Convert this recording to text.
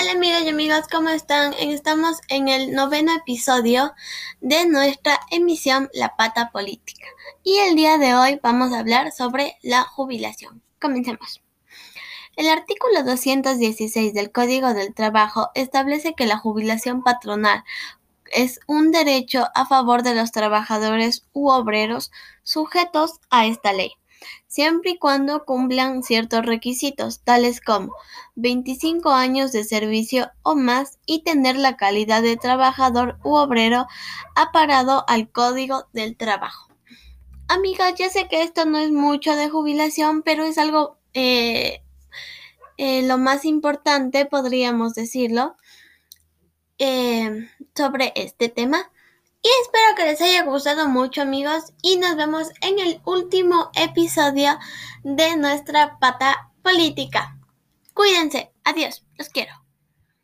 Hola amigas y amigos, ¿cómo están? Estamos en el noveno episodio de nuestra emisión La Pata Política. Y el día de hoy vamos a hablar sobre la jubilación. Comencemos. El artículo 216 del Código del Trabajo establece que la jubilación patronal es un derecho a favor de los trabajadores u obreros sujetos a esta ley siempre y cuando cumplan ciertos requisitos, tales como 25 años de servicio o más y tener la calidad de trabajador u obrero aparado al Código del Trabajo. Amigas, ya sé que esto no es mucho de jubilación, pero es algo eh, eh, lo más importante, podríamos decirlo, eh, sobre este tema. Y espero que les haya gustado mucho amigos y nos vemos en el último episodio de nuestra pata política. Cuídense, adiós, los quiero.